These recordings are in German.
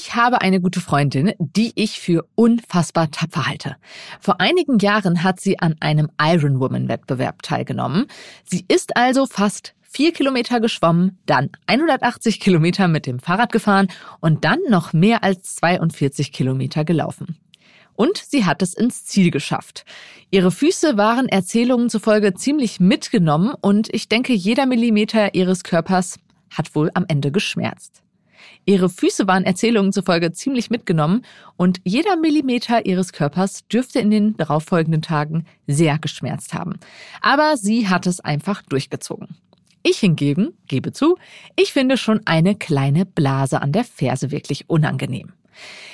Ich habe eine gute Freundin, die ich für unfassbar tapfer halte. Vor einigen Jahren hat sie an einem Ironwoman-Wettbewerb teilgenommen. Sie ist also fast vier Kilometer geschwommen, dann 180 Kilometer mit dem Fahrrad gefahren und dann noch mehr als 42 Kilometer gelaufen. Und sie hat es ins Ziel geschafft. Ihre Füße waren Erzählungen zufolge ziemlich mitgenommen und ich denke, jeder Millimeter ihres Körpers hat wohl am Ende geschmerzt. Ihre Füße waren Erzählungen zufolge ziemlich mitgenommen und jeder Millimeter ihres Körpers dürfte in den darauffolgenden Tagen sehr geschmerzt haben. Aber sie hat es einfach durchgezogen. Ich hingegen, gebe zu, ich finde schon eine kleine Blase an der Ferse wirklich unangenehm.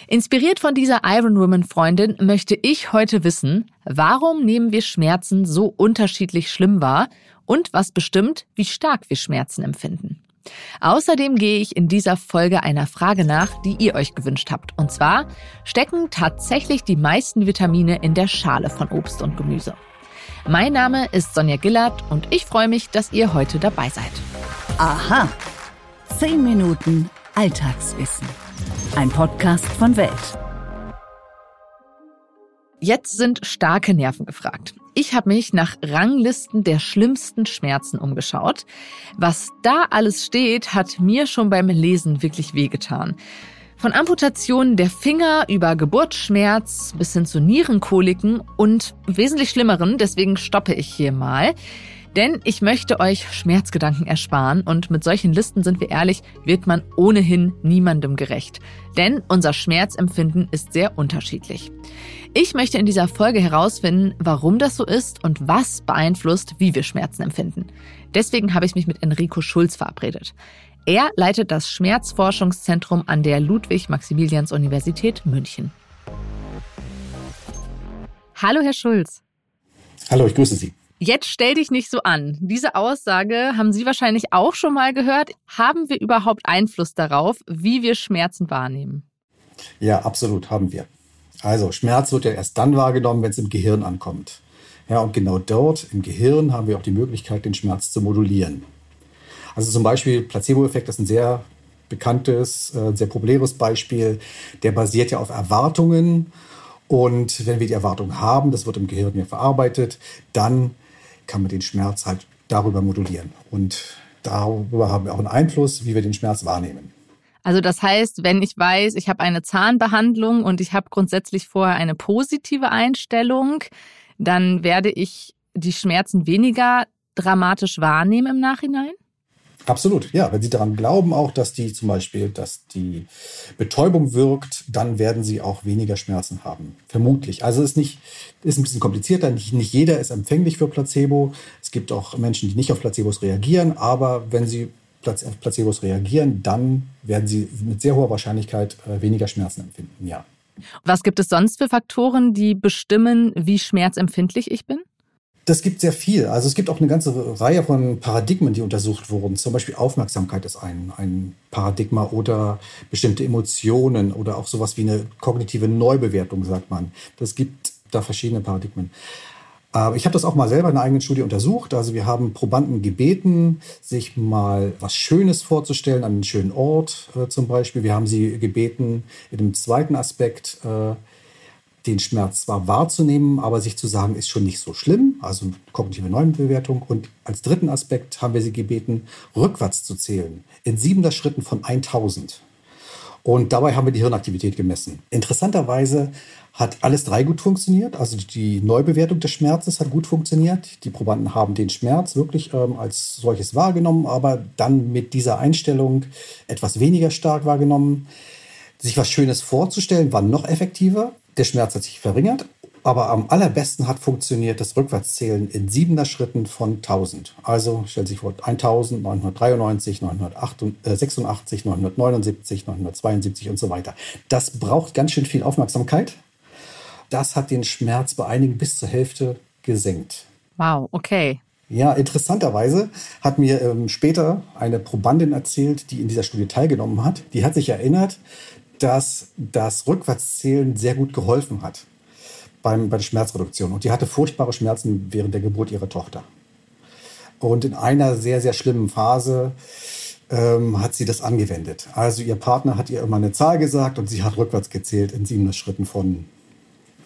Inspiriert von dieser Iron Woman Freundin möchte ich heute wissen, warum nehmen wir Schmerzen so unterschiedlich schlimm wahr und was bestimmt, wie stark wir Schmerzen empfinden. Außerdem gehe ich in dieser Folge einer Frage nach, die ihr euch gewünscht habt. Und zwar, stecken tatsächlich die meisten Vitamine in der Schale von Obst und Gemüse? Mein Name ist Sonja Gillard und ich freue mich, dass ihr heute dabei seid. Aha. Zehn Minuten Alltagswissen. Ein Podcast von Welt. Jetzt sind starke Nerven gefragt. Ich habe mich nach Ranglisten der schlimmsten Schmerzen umgeschaut. Was da alles steht, hat mir schon beim Lesen wirklich wehgetan. Von Amputationen der Finger über Geburtsschmerz bis hin zu Nierenkoliken und wesentlich schlimmeren, deswegen stoppe ich hier mal. Denn ich möchte euch Schmerzgedanken ersparen und mit solchen Listen sind wir ehrlich, wird man ohnehin niemandem gerecht. Denn unser Schmerzempfinden ist sehr unterschiedlich. Ich möchte in dieser Folge herausfinden, warum das so ist und was beeinflusst, wie wir Schmerzen empfinden. Deswegen habe ich mich mit Enrico Schulz verabredet. Er leitet das Schmerzforschungszentrum an der Ludwig-Maximilians-Universität München. Hallo, Herr Schulz. Hallo, ich grüße Sie. Jetzt stell dich nicht so an. Diese Aussage haben Sie wahrscheinlich auch schon mal gehört. Haben wir überhaupt Einfluss darauf, wie wir Schmerzen wahrnehmen? Ja, absolut haben wir. Also Schmerz wird ja erst dann wahrgenommen, wenn es im Gehirn ankommt. Ja, und genau dort im Gehirn haben wir auch die Möglichkeit, den Schmerz zu modulieren. Also zum Beispiel Placebo-Effekt ist ein sehr bekanntes, äh, sehr populäres Beispiel. Der basiert ja auf Erwartungen. Und wenn wir die Erwartung haben, das wird im Gehirn ja verarbeitet, dann kann man den Schmerz halt darüber modulieren. Und darüber haben wir auch einen Einfluss, wie wir den Schmerz wahrnehmen. Also das heißt, wenn ich weiß, ich habe eine Zahnbehandlung und ich habe grundsätzlich vorher eine positive Einstellung, dann werde ich die Schmerzen weniger dramatisch wahrnehmen im Nachhinein? Absolut, ja. Wenn Sie daran glauben, auch, dass die zum Beispiel, dass die Betäubung wirkt, dann werden Sie auch weniger Schmerzen haben. Vermutlich. Also ist nicht, ist ein bisschen komplizierter. Nicht, nicht jeder ist empfänglich für Placebo. Es gibt auch Menschen, die nicht auf Placebos reagieren. Aber wenn Sie auf Placebos reagieren, dann werden Sie mit sehr hoher Wahrscheinlichkeit äh, weniger Schmerzen empfinden. Ja. Was gibt es sonst für Faktoren, die bestimmen, wie schmerzempfindlich ich bin? Das gibt sehr viel. Also es gibt auch eine ganze Reihe von Paradigmen, die untersucht wurden. Zum Beispiel Aufmerksamkeit ist ein, ein Paradigma oder bestimmte Emotionen oder auch sowas wie eine kognitive Neubewertung, sagt man. Das gibt da verschiedene Paradigmen. Aber ich habe das auch mal selber in einer eigenen Studie untersucht. Also wir haben Probanden gebeten, sich mal was Schönes vorzustellen, an einen schönen Ort äh, zum Beispiel. Wir haben sie gebeten, in dem zweiten Aspekt äh, den Schmerz zwar wahrzunehmen, aber sich zu sagen, ist schon nicht so schlimm, also kognitive Neubewertung. Und als dritten Aspekt haben wir sie gebeten, rückwärts zu zählen, in siebender Schritten von 1000. Und dabei haben wir die Hirnaktivität gemessen. Interessanterweise hat alles drei gut funktioniert. Also die Neubewertung des Schmerzes hat gut funktioniert. Die Probanden haben den Schmerz wirklich ähm, als solches wahrgenommen, aber dann mit dieser Einstellung etwas weniger stark wahrgenommen. Sich was Schönes vorzustellen war noch effektiver. Der Schmerz hat sich verringert, aber am allerbesten hat funktioniert das Rückwärtszählen in siebener Schritten von 1000. Also stellt sich vor 1000, 993, 986, 979, 972 und so weiter. Das braucht ganz schön viel Aufmerksamkeit. Das hat den Schmerz bei einigen bis zur Hälfte gesenkt. Wow, okay. Ja, interessanterweise hat mir ähm, später eine Probandin erzählt, die in dieser Studie teilgenommen hat. Die hat sich erinnert, dass das Rückwärtszählen sehr gut geholfen hat beim, bei der Schmerzreduktion. Und die hatte furchtbare Schmerzen während der Geburt ihrer Tochter. Und in einer sehr, sehr schlimmen Phase ähm, hat sie das angewendet. Also ihr Partner hat ihr immer eine Zahl gesagt und sie hat rückwärts gezählt in sieben Schritten von,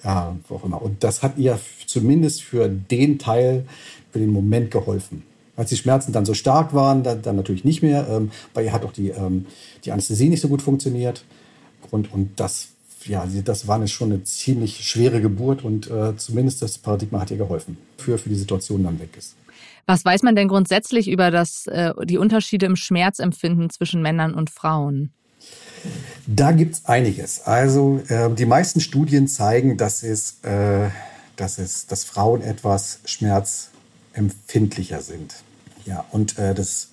ja, wo auch immer. Und das hat ihr zumindest für den Teil, für den Moment geholfen. Als die Schmerzen dann so stark waren, dann, dann natürlich nicht mehr. Ähm, bei ihr hat auch die, ähm, die Anästhesie nicht so gut funktioniert. Und, und das, ja, das war eine, schon eine ziemlich schwere Geburt und äh, zumindest das Paradigma hat ihr geholfen, für, für die Situation dann weg ist. Was weiß man denn grundsätzlich über das, äh, die Unterschiede im Schmerzempfinden zwischen Männern und Frauen? Da gibt es einiges. Also äh, die meisten Studien zeigen, dass es, äh, dass es, dass Frauen etwas schmerzempfindlicher sind. Ja, und äh, das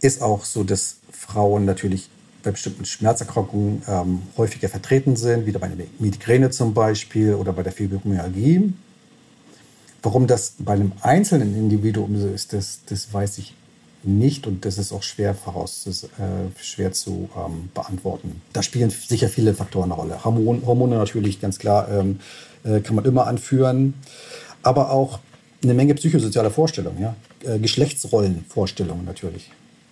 ist auch so, dass Frauen natürlich bei bestimmten Schmerzerkrankungen ähm, häufiger vertreten sind, wie bei der Migräne zum Beispiel oder bei der Fibromyalgie. Warum das bei einem einzelnen Individuum so ist, das, das weiß ich nicht und das ist auch schwer voraus, äh, schwer zu ähm, beantworten. Da spielen sicher viele Faktoren eine Rolle. Hormon, Hormone natürlich, ganz klar, ähm, äh, kann man immer anführen, aber auch eine Menge psychosozialer Vorstellungen, ja. Äh, Geschlechtsrollenvorstellungen natürlich.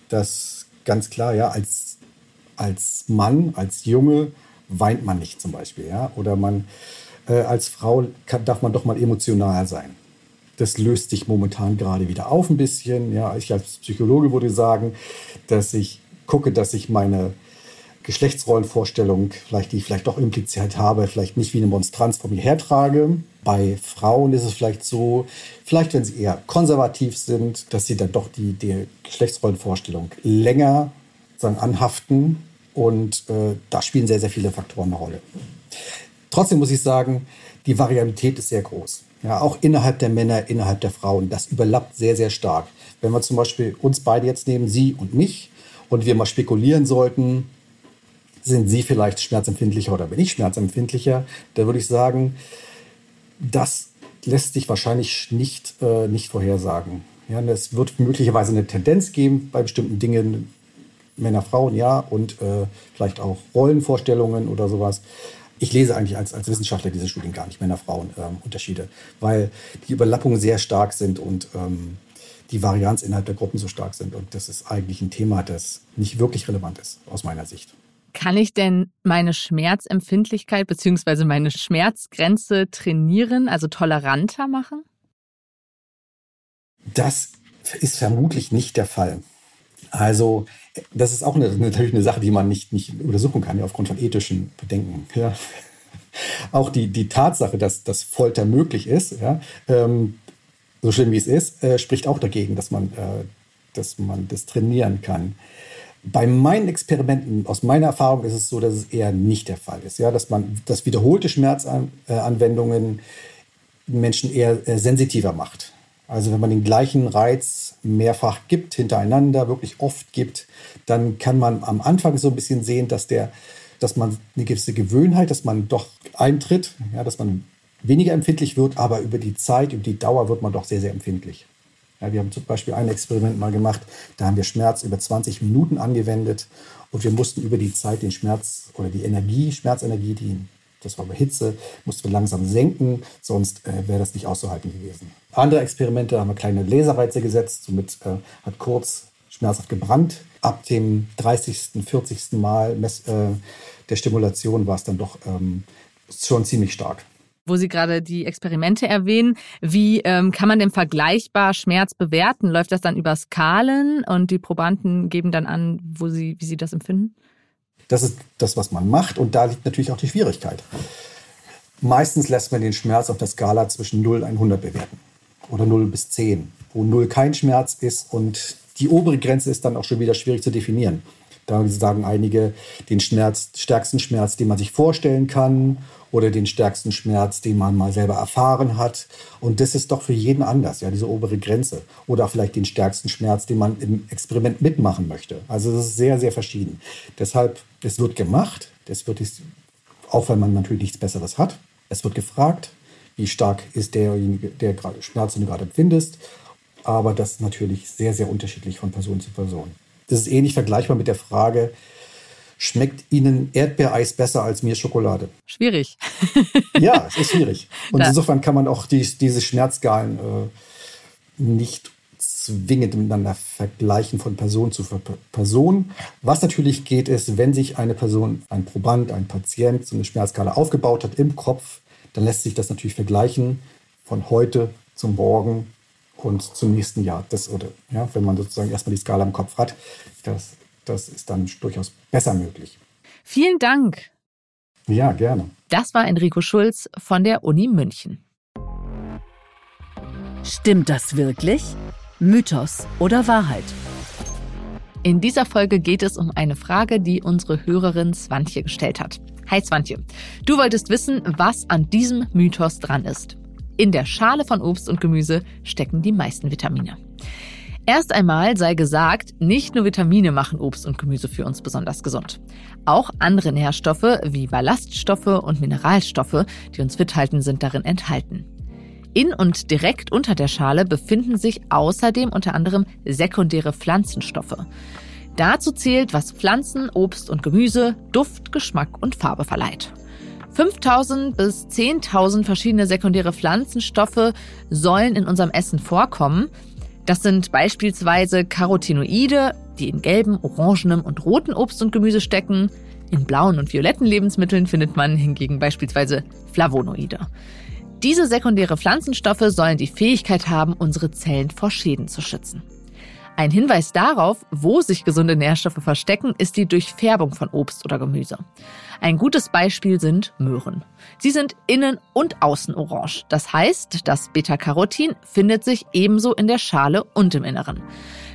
Das ganz klar, ja, als, als Mann, als Junge weint man nicht zum Beispiel, ja. Oder man äh, als Frau kann, darf man doch mal emotional sein. Das löst sich momentan gerade wieder auf ein bisschen. Ja, ich als Psychologe würde sagen, dass ich gucke, dass ich meine Geschlechtsrollenvorstellung, vielleicht die ich vielleicht doch impliziert habe, vielleicht nicht wie eine Monstranz vor mir hertrage. Bei Frauen ist es vielleicht so, vielleicht wenn sie eher konservativ sind, dass sie dann doch die, die Geschlechtsrollenvorstellung länger sagen, anhaften. Und äh, da spielen sehr, sehr viele Faktoren eine Rolle. Trotzdem muss ich sagen, die Variabilität ist sehr groß. Ja, auch innerhalb der Männer, innerhalb der Frauen. Das überlappt sehr, sehr stark. Wenn wir zum Beispiel uns beide jetzt nehmen, Sie und mich, und wir mal spekulieren sollten, sind Sie vielleicht schmerzempfindlicher oder bin ich schmerzempfindlicher? Da würde ich sagen, das lässt sich wahrscheinlich nicht, äh, nicht vorhersagen. Ja, es wird möglicherweise eine Tendenz geben bei bestimmten Dingen, Männer, Frauen, ja, und äh, vielleicht auch Rollenvorstellungen oder sowas. Ich lese eigentlich als, als Wissenschaftler diese Studien gar nicht, Männer-Frauen-Unterschiede, ähm, weil die Überlappungen sehr stark sind und ähm, die Varianz innerhalb der Gruppen so stark sind. Und das ist eigentlich ein Thema, das nicht wirklich relevant ist, aus meiner Sicht. Kann ich denn meine Schmerzempfindlichkeit bzw. meine Schmerzgrenze trainieren, also toleranter machen? Das ist vermutlich nicht der Fall. Also das ist auch eine, natürlich eine Sache, die man nicht, nicht untersuchen kann, ja, aufgrund von ethischen Bedenken. Ja. Auch die, die Tatsache, dass, dass Folter möglich ist, ja, ähm, so schlimm wie es ist, äh, spricht auch dagegen, dass man, äh, dass man das trainieren kann. Bei meinen Experimenten, aus meiner Erfahrung, ist es so, dass es eher nicht der Fall ist. Ja, dass man dass wiederholte Schmerzanwendungen Menschen eher äh, sensitiver macht. Also wenn man den gleichen Reiz mehrfach gibt, hintereinander, wirklich oft gibt, dann kann man am Anfang so ein bisschen sehen, dass der, dass man eine gewisse Gewöhnheit, dass man doch eintritt, ja, dass man weniger empfindlich wird, aber über die Zeit, über die Dauer wird man doch sehr, sehr empfindlich. Ja, wir haben zum Beispiel ein Experiment mal gemacht, da haben wir Schmerz über 20 Minuten angewendet und wir mussten über die Zeit den Schmerz oder die Energie, Schmerzenergie, die, das war bei Hitze, mussten wir langsam senken, sonst äh, wäre das nicht auszuhalten gewesen. Andere Experimente haben wir kleine Laserreize gesetzt, somit äh, hat kurz schmerzhaft gebrannt. Ab dem 30., 40. Mal Mess, äh, der Stimulation war es dann doch ähm, schon ziemlich stark wo Sie gerade die Experimente erwähnen. Wie ähm, kann man denn vergleichbar Schmerz bewerten? Läuft das dann über Skalen und die Probanden geben dann an, wo sie, wie sie das empfinden? Das ist das, was man macht und da liegt natürlich auch die Schwierigkeit. Meistens lässt man den Schmerz auf der Skala zwischen 0 und 100 bewerten oder 0 bis 10, wo 0 kein Schmerz ist und die obere Grenze ist dann auch schon wieder schwierig zu definieren. Da sagen einige den Schmerz, stärksten Schmerz, den man sich vorstellen kann oder den stärksten Schmerz, den man mal selber erfahren hat. Und das ist doch für jeden anders, ja, diese obere Grenze. Oder vielleicht den stärksten Schmerz, den man im Experiment mitmachen möchte. Also das ist sehr, sehr verschieden. Deshalb, es wird gemacht, es wird, auch wenn man natürlich nichts Besseres hat, es wird gefragt, wie stark ist derjenige, der gerade Schmerz, den du gerade empfindest. Aber das ist natürlich sehr, sehr unterschiedlich von Person zu Person. Das ist ähnlich vergleichbar mit der Frage, schmeckt Ihnen Erdbeereis besser als mir Schokolade? Schwierig. ja, es ist schwierig. Und da. insofern kann man auch die, diese Schmerzskalen äh, nicht zwingend miteinander vergleichen von Person zu Person. Was natürlich geht, ist, wenn sich eine Person, ein Proband, ein Patient so eine Schmerzskala aufgebaut hat im Kopf, dann lässt sich das natürlich vergleichen von heute zum Morgen und zum nächsten Jahr. Das, oder, ja, wenn man sozusagen erstmal die Skala im Kopf hat, das, das ist dann durchaus besser möglich. Vielen Dank. Ja, gerne. Das war Enrico Schulz von der Uni München. Stimmt das wirklich? Mythos oder Wahrheit? In dieser Folge geht es um eine Frage, die unsere Hörerin Swantje gestellt hat. Hi Swantje, du wolltest wissen, was an diesem Mythos dran ist. In der Schale von Obst und Gemüse stecken die meisten Vitamine. Erst einmal sei gesagt, nicht nur Vitamine machen Obst und Gemüse für uns besonders gesund. Auch andere Nährstoffe wie Ballaststoffe und Mineralstoffe, die uns fit halten, sind darin enthalten. In und direkt unter der Schale befinden sich außerdem unter anderem sekundäre Pflanzenstoffe. Dazu zählt, was Pflanzen, Obst und Gemüse Duft, Geschmack und Farbe verleiht. 5000 bis 10.000 verschiedene sekundäre Pflanzenstoffe sollen in unserem Essen vorkommen. Das sind beispielsweise Carotinoide, die in gelben, orangenem und roten Obst und Gemüse stecken. In blauen und violetten Lebensmitteln findet man hingegen beispielsweise Flavonoide. Diese sekundäre Pflanzenstoffe sollen die Fähigkeit haben, unsere Zellen vor Schäden zu schützen. Ein Hinweis darauf, wo sich gesunde Nährstoffe verstecken, ist die Durchfärbung von Obst oder Gemüse. Ein gutes Beispiel sind Möhren. Sie sind innen und außen orange. Das heißt, das Beta-Carotin findet sich ebenso in der Schale und im Inneren.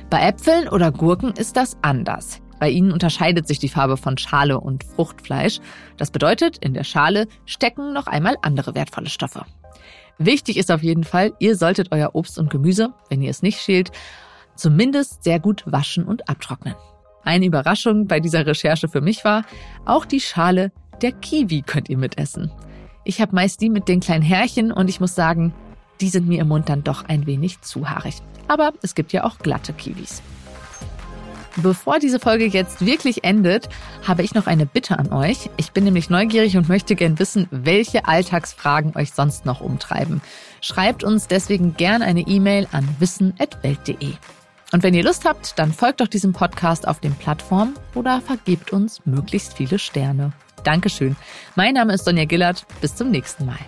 Bei Äpfeln oder Gurken ist das anders. Bei ihnen unterscheidet sich die Farbe von Schale und Fruchtfleisch. Das bedeutet, in der Schale stecken noch einmal andere wertvolle Stoffe. Wichtig ist auf jeden Fall, ihr solltet euer Obst und Gemüse, wenn ihr es nicht schält, zumindest sehr gut waschen und abtrocknen. Eine Überraschung bei dieser Recherche für mich war, auch die Schale der Kiwi könnt ihr mitessen. Ich habe meist die mit den kleinen Härchen und ich muss sagen, die sind mir im Mund dann doch ein wenig zu haarig. Aber es gibt ja auch glatte Kiwis. Bevor diese Folge jetzt wirklich endet, habe ich noch eine Bitte an euch. Ich bin nämlich neugierig und möchte gern wissen, welche Alltagsfragen euch sonst noch umtreiben. Schreibt uns deswegen gern eine E-Mail an wissen.welt.de. Und wenn ihr Lust habt, dann folgt doch diesem Podcast auf den Plattformen oder vergebt uns möglichst viele Sterne. Dankeschön. Mein Name ist Sonja Gillard. Bis zum nächsten Mal.